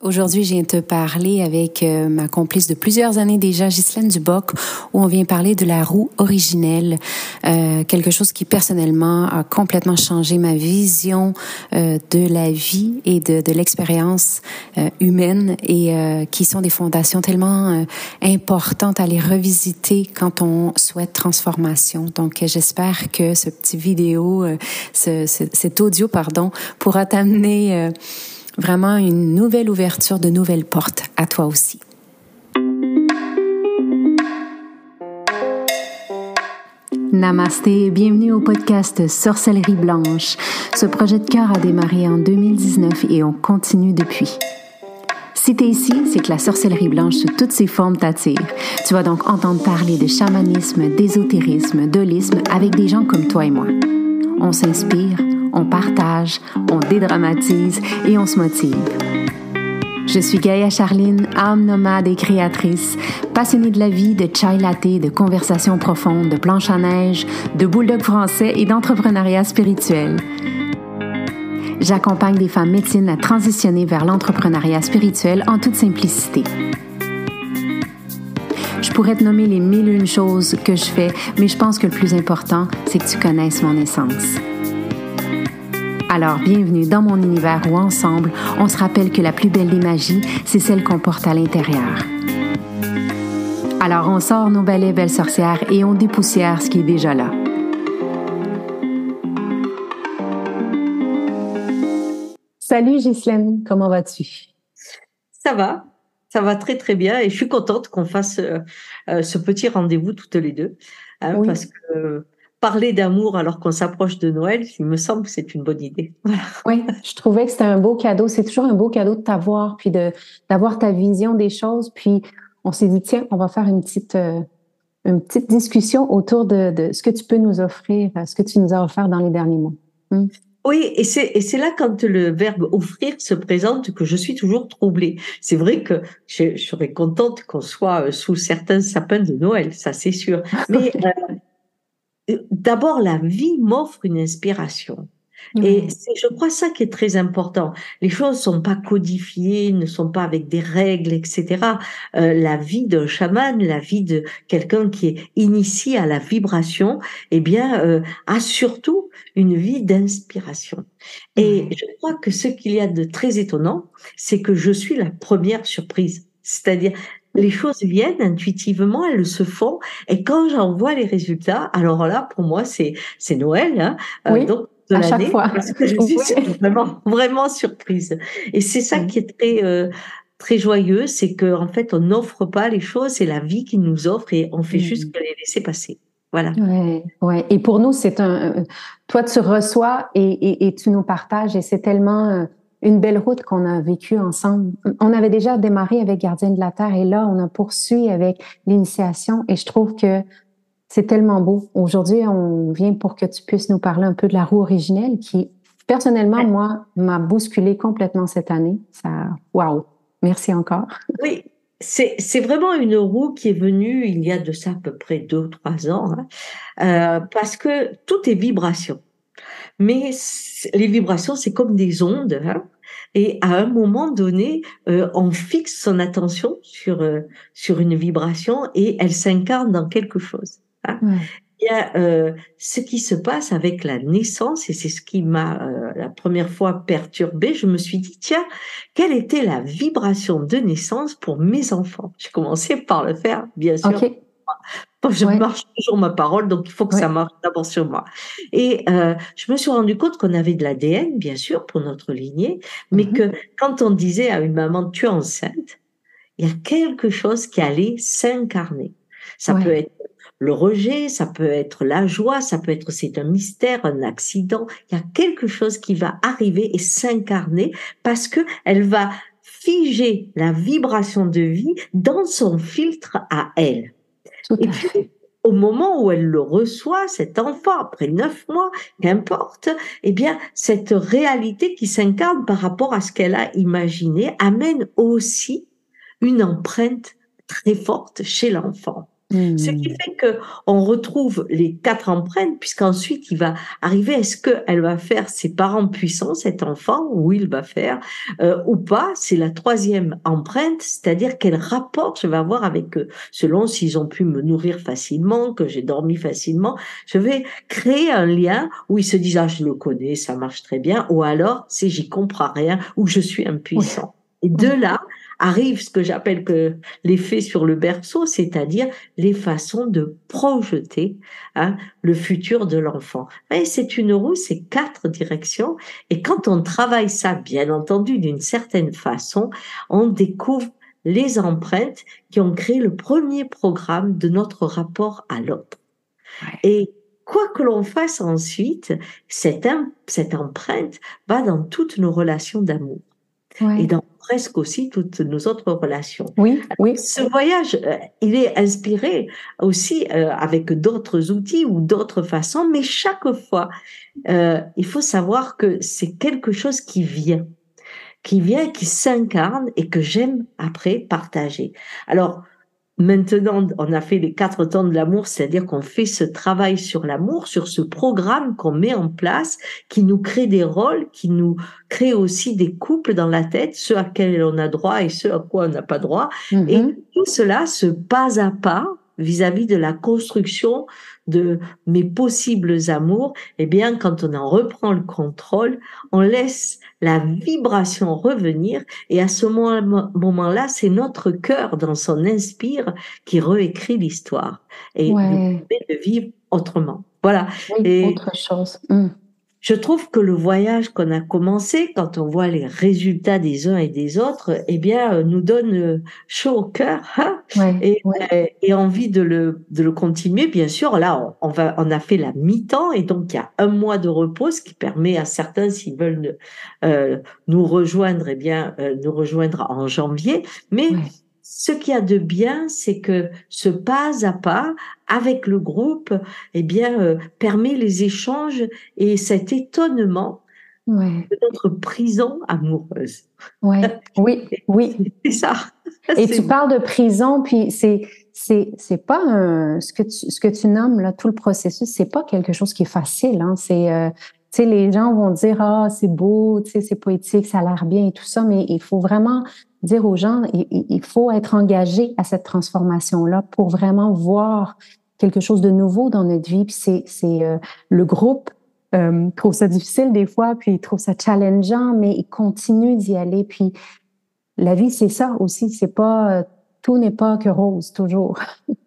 Aujourd'hui, je viens te parler avec euh, ma complice de plusieurs années déjà, Ghislaine Duboc, où on vient parler de la roue originelle, euh, quelque chose qui personnellement a complètement changé ma vision euh, de la vie et de, de l'expérience euh, humaine et euh, qui sont des fondations tellement importantes à les revisiter quand on souhaite transformation. Donc, j'espère que ce petit vidéo, ce, ce, cet audio, pardon, pourra t'amener vraiment une nouvelle ouverture de nouvelles portes à toi aussi. Namasté bienvenue au podcast Sorcellerie Blanche. Ce projet de cœur a démarré en 2019 et on continue depuis. Si t'es ici, c'est que la sorcellerie blanche sous toutes ses formes t'attire. Tu vas donc entendre parler de chamanisme, d'ésotérisme, d'holisme avec des gens comme toi et moi. On s'inspire, on partage, on dédramatise et on se motive. Je suis Gaïa Charline, âme nomade et créatrice, passionnée de la vie, de chai latte, de conversations profondes, de planches à neige, de bulldog français et d'entrepreneuriat spirituel. J'accompagne des femmes médecines à transitionner vers l'entrepreneuriat spirituel en toute simplicité. Je pourrais te nommer les mille et une choses que je fais, mais je pense que le plus important, c'est que tu connaisses mon essence. Alors, bienvenue dans mon univers où ensemble, on se rappelle que la plus belle des magies, c'est celle qu'on porte à l'intérieur. Alors, on sort nos balais belles sorcières et on dépoussière ce qui est déjà là. Salut Ghislaine, comment vas-tu? Ça va, ça va très très bien et je suis contente qu'on fasse euh, euh, ce petit rendez-vous toutes les deux hein, parce que parler d'amour alors qu'on s'approche de Noël, il me semble que c'est une bonne idée. Oui, je trouvais que c'était un beau cadeau. C'est toujours un beau cadeau de t'avoir, puis de d'avoir ta vision des choses. Puis on s'est dit tiens, on va faire une petite euh, une petite discussion autour de, de, ce que tu peux nous offrir, ce que tu nous as offert dans les derniers mois. Hmm. Oui, et c'est là quand le verbe offrir se présente que je suis toujours troublée. C'est vrai que je, serais contente qu'on soit sous certains sapins de Noël, ça c'est sûr. Mais euh, d'abord, la vie m'offre une inspiration. Et c'est, je crois, ça qui est très important. Les choses sont pas codifiées, ne sont pas avec des règles, etc. Euh, la vie d'un chaman, la vie de quelqu'un qui est initié à la vibration, eh bien, euh, a surtout une vie d'inspiration. Et je crois que ce qu'il y a de très étonnant, c'est que je suis la première surprise. C'est-à-dire, les choses viennent intuitivement, elles se font. Et quand j'en vois les résultats, alors là, pour moi, c'est c'est Noël. Hein, euh, oui, donc de à chaque fois. Parce que je suis vraiment vraiment surprise. Et c'est ça qui est très euh, très joyeux, c'est que en fait, on n'offre pas les choses, c'est la vie qui nous offre et on fait juste que les laisser passer. Voilà. Ouais, ouais. Et pour nous, c'est un. Toi, tu reçois et, et, et, tu nous partages, et c'est tellement euh, une belle route qu'on a vécue ensemble. On avait déjà démarré avec Gardien de la Terre et là, on a poursuivi avec l'initiation et je trouve que c'est tellement beau. Aujourd'hui, on vient pour que tu puisses nous parler un peu de la roue originelle qui, personnellement, moi, m'a bousculé complètement cette année. Ça, waouh! Merci encore. Oui, c'est, vraiment une roue qui est venue il y a de ça à peu près deux ou trois ans, hein, euh, parce que tout est vibration. Mais les vibrations, c'est comme des ondes. Hein et à un moment donné, euh, on fixe son attention sur euh, sur une vibration et elle s'incarne dans quelque chose. Hein Il y a euh, ce qui se passe avec la naissance et c'est ce qui m'a euh, la première fois perturbée. Je me suis dit tiens, quelle était la vibration de naissance pour mes enfants? J'ai commencé par le faire, bien sûr. Je marche toujours ma parole, donc il faut que ça marche d'abord sur moi. Et euh, je me suis rendu compte qu'on avait de l'ADN, bien sûr, pour notre lignée, mais mmh que quand on disait à une maman tu es enceinte, il y a quelque chose qui allait s'incarner. Ça peut être le rejet, ça peut être la joie, ça peut être c'est un mystère, un accident. Il y a quelque chose qui va arriver et s'incarner parce que elle va figer la vibration de vie dans son filtre à elle et puis, au moment où elle le reçoit, cet enfant, après neuf mois, qu'importe, eh bien, cette réalité qui s'incarne par rapport à ce qu'elle a imaginé amène aussi une empreinte très forte chez l'enfant. Ce qui hmm. fait que on retrouve les quatre empreintes, puisqu'ensuite il va arriver, est-ce qu'elle va faire ses parents puissants, cet enfant, ou il va faire, euh, ou pas, c'est la troisième empreinte, c'est-à-dire quel rapport je vais avoir avec eux, selon s'ils ont pu me nourrir facilement, que j'ai dormi facilement, je vais créer un lien où ils se disent, ah, je le connais, ça marche très bien, ou alors, c'est j'y comprends rien, ou je suis impuissant. Et de là, arrive ce que j'appelle que l'effet sur le berceau, c'est-à-dire les façons de projeter hein, le futur de l'enfant. Et c'est une roue, c'est quatre directions. Et quand on travaille ça, bien entendu, d'une certaine façon, on découvre les empreintes qui ont créé le premier programme de notre rapport à l'autre. Et quoi que l'on fasse ensuite, cette, cette empreinte va dans toutes nos relations d'amour. Et dans presque aussi toutes nos autres relations. Oui, oui. Ce voyage, euh, il est inspiré aussi euh, avec d'autres outils ou d'autres façons, mais chaque fois, euh, il faut savoir que c'est quelque chose qui vient, qui vient, qui s'incarne et que j'aime après partager. Alors, Maintenant, on a fait les quatre temps de l'amour, c'est-à-dire qu'on fait ce travail sur l'amour, sur ce programme qu'on met en place, qui nous crée des rôles, qui nous crée aussi des couples dans la tête, ceux à quels on a droit et ceux à quoi on n'a pas droit. Et mm-hmm. tout cela, ce pas à pas, vis-à-vis de la construction de mes possibles amours, eh bien, quand on en reprend le contrôle, on laisse la vibration revenir et à ce moment-là, c'est notre cœur dans son inspire qui réécrit l'histoire et nous permet de vivre autrement. Voilà. et autre chose. Mmh. Je trouve que le voyage qu'on a commencé, quand on voit les résultats des uns et des autres, eh bien, euh, nous donne euh, chaud au cœur hein et, euh, et, envie de le, de le continuer. Bien sûr, là, on, va, on a fait la mi-temps et donc il y a un mois de repos, ce qui permet à certains, s'ils veulent euh, nous rejoindre, eh bien, nous rejoindre en janvier. Mais ce qu'il y a de bien, c'est que ce pas à pas avec le groupe, eh bien, euh, permet les échanges et cet étonnement de notre prison amoureuse. Ouais. Oui, oui. C'est ça. Et tu parles de prison, puis c'est c'est c'est pas un, ce que tu ce que tu nommes là tout le processus, c'est pas quelque chose qui est facile. Hein. C'est euh, tu sais, les gens vont dire ah c'est beau, tu sais, c'est poétique, ça a l'air bien et tout ça, mais il faut vraiment dire aux gens, il, faut être engagé à cette transformation-là pour vraiment voir quelque chose de nouveau dans notre vie. Puis c'est, euh, le groupe euh, trouve ça difficile des fois, puis il trouve ça challengeant, mais il continue d'y aller. Puis la vie, c'est ça aussi. C'est pas euh, tout n'est pas que rose toujours.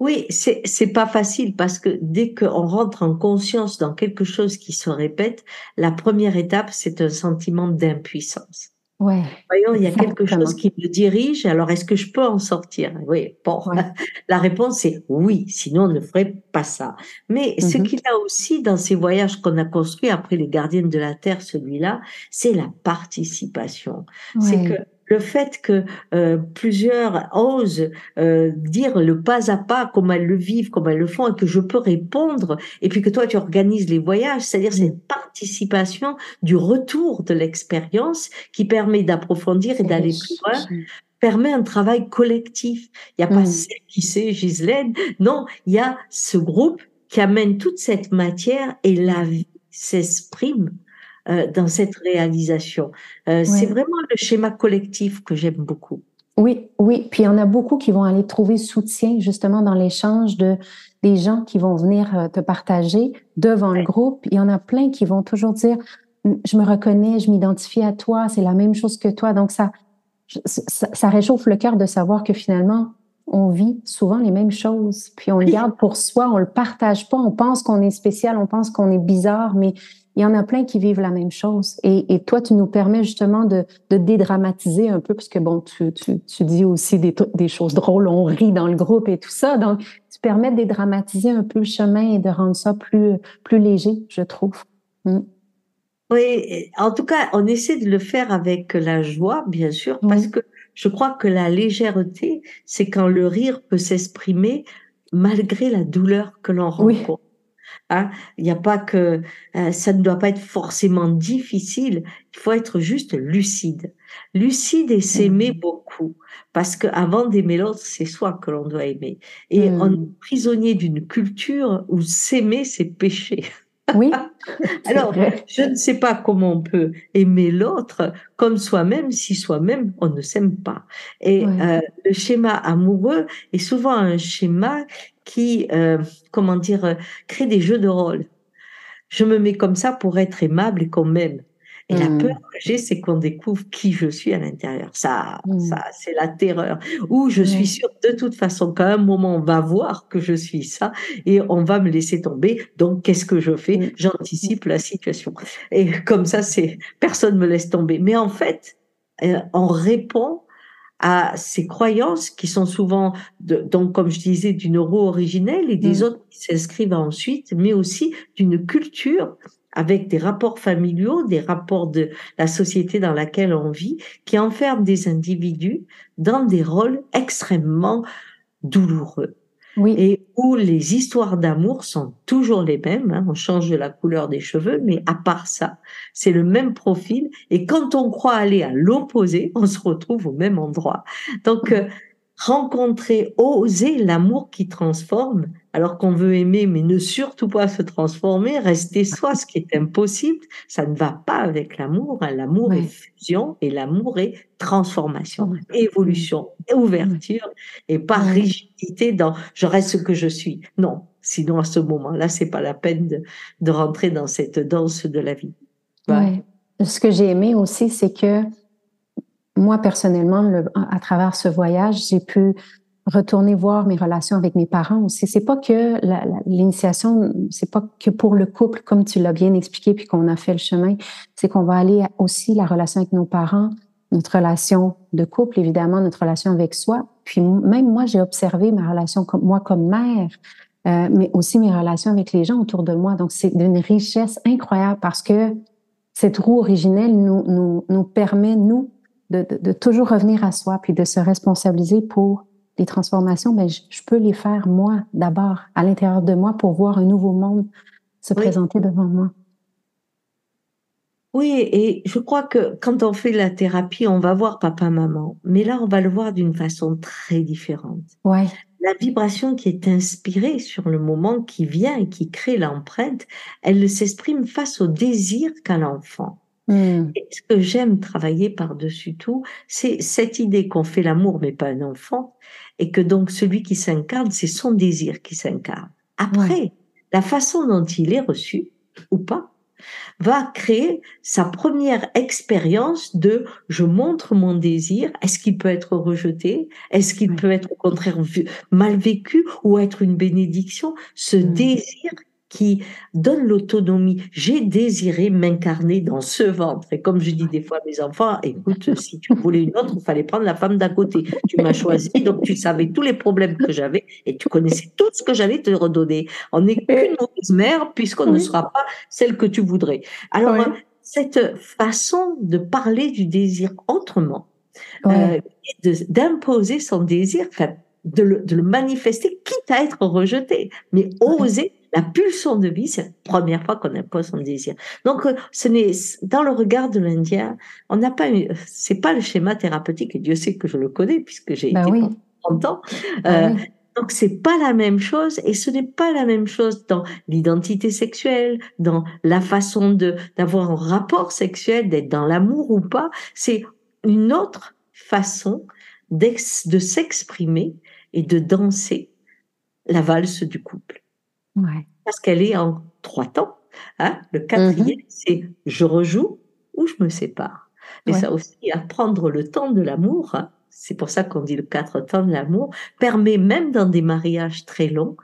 Oui, c'est c'est pas facile parce que dès qu'on rentre en conscience dans quelque chose qui se répète, la première étape c'est un sentiment d'impuissance. Ouais, Voyons, il y a quelque chose qui me dirige. Alors, est-ce que je peux en sortir? Oui. Bon, la réponse est oui. Sinon, on ne ferait pas ça. Mais ce mm-hmm. qu'il y a aussi dans ces voyages qu'on a construits après les Gardiennes de la Terre, celui-là, c'est la participation. C'est que le fait que euh, plusieurs osent euh, dire le pas à pas, comment elles le vivent, comment elles le font, et que je peux répondre, et puis que toi tu organises les voyages, c'est-à-dire cette mm. participation du retour de l'expérience qui permet d'approfondir et d'aller plus loin permet un travail collectif. Il n'y a pas mm. celle qui sait, Gislaine. Non, il y a ce groupe qui amène toute cette matière et la vie s'exprime dans cette réalisation. Euh, c'est vraiment le schéma collectif que j'aime beaucoup. Oui, oui. Puis il y en a beaucoup qui vont aller trouver soutien justement dans l'échange de des gens qui vont venir euh, te partager devant le groupe. Il y en a plein qui vont toujours dire je me reconnais, je m'identifie à toi, c'est la même chose que toi. Donc ça, ça, ça réchauffe le cœur de savoir que finalement on vit souvent les mêmes choses, puis on le garde pour soi, on le partage pas, on pense qu'on est spécial, on pense qu'on est bizarre, mais il y en a plein qui vivent la même chose. Et, toi, tu nous permets justement de, dédramatiser un peu, parce que bon, tu, dis aussi des, choses drôles, on rit dans le groupe et tout ça. Donc, tu permets de dédramatiser un peu le chemin et de rendre ça plus, plus léger, je trouve. Mm. Oui, en tout cas, on essaie de le faire avec la joie, bien sûr, parce que je crois que la légèreté, c'est quand le rire peut s'exprimer malgré la douleur que l'on rencontre. Hein. Il n'y a pas que euh, ça ne doit pas être forcément difficile. Il faut être juste lucide, lucide et s'aimer mmh. beaucoup, parce que avant d'aimer l'autre, c'est soi que l'on doit aimer. Et on est mmh. prisonnier d'une culture où s'aimer, c'est péché. Oui. Alors, je ne sais pas comment on peut aimer l'autre comme soi-même si soi-même on ne s'aime pas. Et euh, le schéma amoureux est souvent un schéma qui, euh, comment dire, euh, crée des jeux de rôle. Je me mets comme ça pour être aimable et qu'on m'aime. Et la peur mmh. que j'ai, c'est qu'on découvre qui je suis à l'intérieur. Ça, mmh. ça, c'est la terreur. Ou je suis sûre de toute façon qu'à un moment, on va voir que je suis ça et on va me laisser tomber. Donc, qu'est-ce que je fais? Mmh. J'anticipe la situation. Et comme ça, c'est personne me laisse tomber. Mais en fait, euh, on répond à ces croyances qui sont souvent, donc comme je disais, d'une roue originelle et des mm. autres qui s'inscrivent ensuite, mais aussi d'une culture avec des rapports familiaux, des rapports de la société dans laquelle on vit, qui enferment des individus dans des rôles extrêmement douloureux oui. et où les histoires d'amour sont toujours les mêmes. Hein. on change de la couleur des cheveux, mais à part ça, c'est le même profil. Et quand on croit aller à l'opposé, on se retrouve au même endroit. Donc, euh, rencontrer, oser l'amour qui transforme, alors qu'on veut aimer, mais ne surtout pas se transformer, rester soi, ce qui est impossible, ça ne va pas avec l'amour. Hein. L'amour est fusion et l'amour est transformation, évolution, ouverture, et pas rigidité dans je reste ce que je suis. Non, sinon à ce moment-là, c'est pas la peine de, rentrer dans cette danse de la vie. Ouais. Ce que j'ai aimé aussi, c'est que moi, personnellement, à travers ce voyage, j'ai pu retourner voir mes relations avec mes parents aussi. C'est pas que l'initiation, c'est pas que pour le couple, comme tu l'as bien expliqué, puis qu'on a fait le chemin. C'est qu'on va aller aussi la relation avec nos parents, notre relation de couple, évidemment, notre relation avec soi. Puis même moi, j'ai observé ma relation comme moi comme mère, euh, mais aussi mes relations avec les gens autour de moi. Donc, c'est d'une richesse incroyable parce que cette roue originelle nous, permet, nous, de, de, de, toujours revenir à soi, puis de se responsabiliser pour les transformations. Mais je, je peux les faire moi d'abord, à l'intérieur de moi, pour voir un nouveau monde se présenter devant moi. Oui, et je crois que quand on fait la thérapie, on va voir papa, maman, mais là, on va le voir d'une façon très différente. Ouais. La vibration qui est inspirée sur le moment qui vient et qui crée l'empreinte, elle s'exprime face au désir qu'a l'enfant. Hmm. Et ce que j'aime travailler par-dessus tout, c'est cette idée qu'on fait l'amour mais pas un enfant, et que donc celui qui s'incarne, c'est son désir qui s'incarne. Après, la façon dont il est reçu, ou pas, va créer sa première expérience de je montre mon désir, est-ce qu'il peut être rejeté, est-ce qu'il peut être au contraire mal vécu ou être une bénédiction, ce hmm. désir qui donne l'autonomie. J'ai désiré m'incarner dans ce ventre. Et comme je dis des fois à mes enfants, écoute, si tu voulais une autre, il fallait prendre la femme d'à côté. Tu m'as choisi, donc tu savais tous les problèmes que j'avais et tu connaissais tout ce que j'allais te redonner. On n'est qu'une mauvaise mère puisqu'on ne sera pas celle que tu voudrais. Alors, cette façon de parler du désir autrement, euh, d'imposer son désir, de le, de le, manifester, quitte à être rejeté, mais oser la pulsion de vie, c'est la première fois qu'on impose son désir. Donc, euh, ce n'est dans le regard de l'Indien, on n'a pas, c'est pas le schéma thérapeutique. Et Dieu sait que je le connais puisque j'ai bah été oui. pendant 30 ans. Bah euh, Donc c'est pas la même chose et ce n'est pas la même chose dans l'identité sexuelle, dans la façon de d'avoir un rapport sexuel, d'être dans l'amour ou pas. C'est une autre façon de s'exprimer et de danser la valse du couple. Parce qu'elle est en trois temps. Hein. Le quatrième, mm-hmm. c'est je rejoue ou je me sépare. Et ça aussi, apprendre le temps de l'amour, hein, c'est pour ça qu'on dit le quatre temps de l'amour, permet même dans des mariages très longs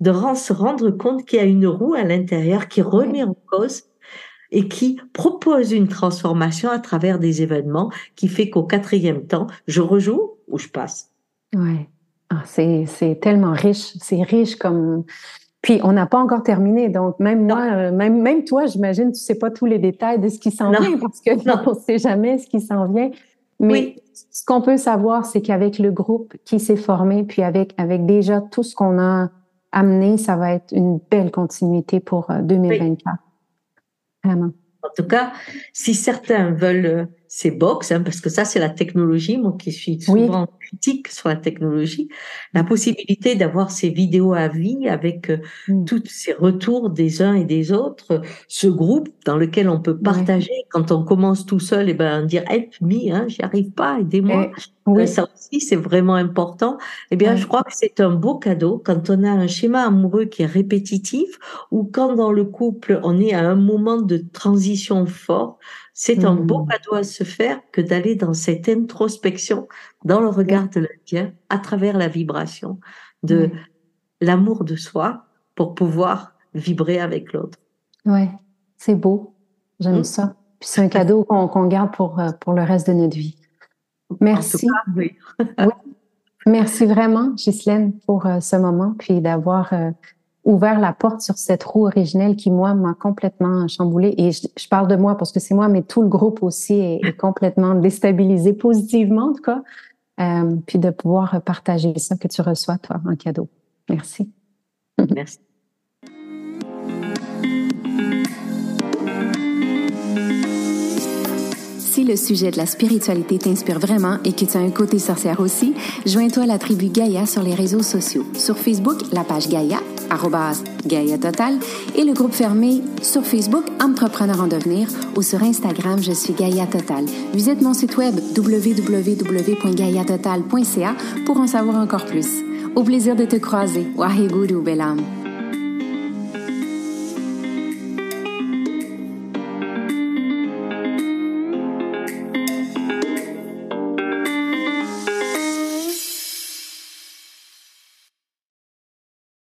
de se rendre compte qu'il y a une roue à l'intérieur qui remet en cause et qui propose une transformation à travers des événements qui fait qu'au quatrième temps, je rejoue ou je passe. Ouais. Ah, c'est tellement riche. C'est riche comme puis on n'a pas encore terminé, donc même moi, euh, même, même toi, j'imagine, tu sais pas tous les détails de ce qui s'en vient parce que on ne sait jamais ce qui s'en vient. Mais ce qu'on peut savoir, c'est qu'avec le groupe qui s'est formé, puis avec avec déjà tout ce qu'on a amené, ça va être une belle continuité pour 2024. Euh, Vraiment. En tout cas, si certains veulent ces box, hein, parce que ça c'est la technologie, moi qui suis souvent critique sur la technologie, la possibilité d'avoir ces vidéos à vie avec euh, mm. tous ces retours des uns et des autres, ce groupe dans lequel on peut partager. Quand on commence tout seul, et eh ben dire help me, hein, j'y arrive pas, aidez-moi. Oui. Euh, ça aussi c'est vraiment important. Eh bien, je crois que c'est un beau cadeau quand on a un schéma amoureux qui est répétitif ou quand dans le couple on est à un moment de transition fort c'est un beau mmh. cadeau à se faire que d'aller dans cette introspection, dans le regard de l'Indien, à travers la vibration de l'amour de soi pour pouvoir vibrer avec l'autre. Ouais, c'est beau. J'aime mmh. ça. Puis c'est un cadeau qu'on garde pour, euh, pour le reste de notre vie. Merci. oui. Merci vraiment, Ghislaine, pour euh, ce moment, puis d'avoir euh, ouvert la porte sur cette roue originelle qui, moi, m'a complètement chamboulée. Et je, parle de moi parce que c'est moi, mais tout le groupe aussi est, complètement déstabilisé, positivement en tout cas. Euh, puis de pouvoir partager ça que tu reçois, toi, en cadeau. Merci. Merci. Si le sujet de la spiritualité t'inspire vraiment et que tu as un côté sorcière aussi, joins-toi à la tribu Gaïa sur les réseaux sociaux. Sur Facebook, la page Gaïa, Gaïa Total, et le groupe fermé sur Facebook Entrepreneur en devenir ou sur Instagram, je suis Gaïa Total. Visite mon site web www.gaïatotal.ca pour en savoir encore plus. Au plaisir de te croiser. Waheguru Belam.